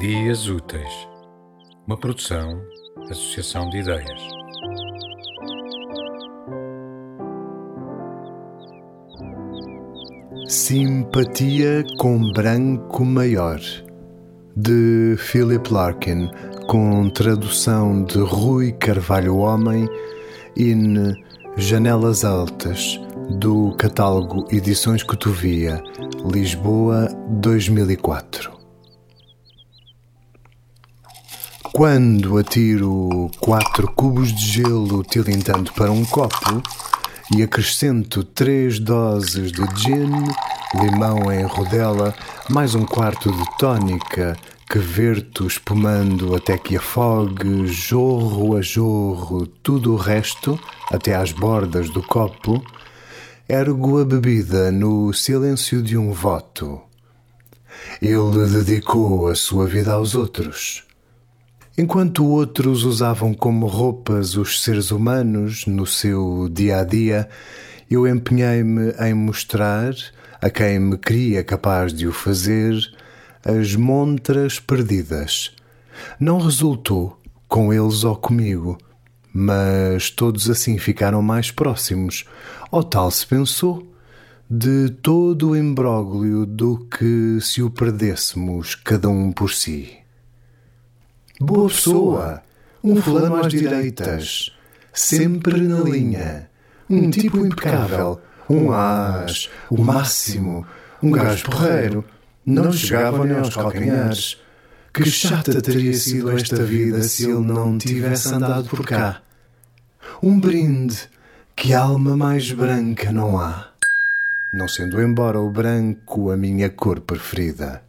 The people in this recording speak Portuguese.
Dias Úteis, uma produção, associação de ideias. Simpatia com Branco Maior, de Philip Larkin, com tradução de Rui Carvalho Homem, in Janelas Altas, do catálogo Edições Cotovia, Lisboa 2004. Quando atiro quatro cubos de gelo tilintando para um copo e acrescento três doses de gin, limão em rodela, mais um quarto de tónica que verto espumando até que afogue, jorro a jorro, tudo o resto, até às bordas do copo, ergo a bebida no silêncio de um voto. Ele dedicou a sua vida aos outros. Enquanto outros usavam como roupas os seres humanos no seu dia a dia, eu empenhei-me em mostrar a quem me cria capaz de o fazer as montras perdidas. Não resultou com eles ou comigo mas todos assim ficaram mais próximos, ou tal se pensou, de todo o imbróglio do que se o perdêssemos cada um por si. Boa pessoa, um fulano às direitas, sempre na linha, um tipo impecável, um as, o máximo, um gajo porreiro, não chegava nem aos calcanhares. Que chata teria sido esta vida se ele não tivesse andado por cá. Um brinde, que alma mais branca não há, não sendo embora o branco a minha cor preferida.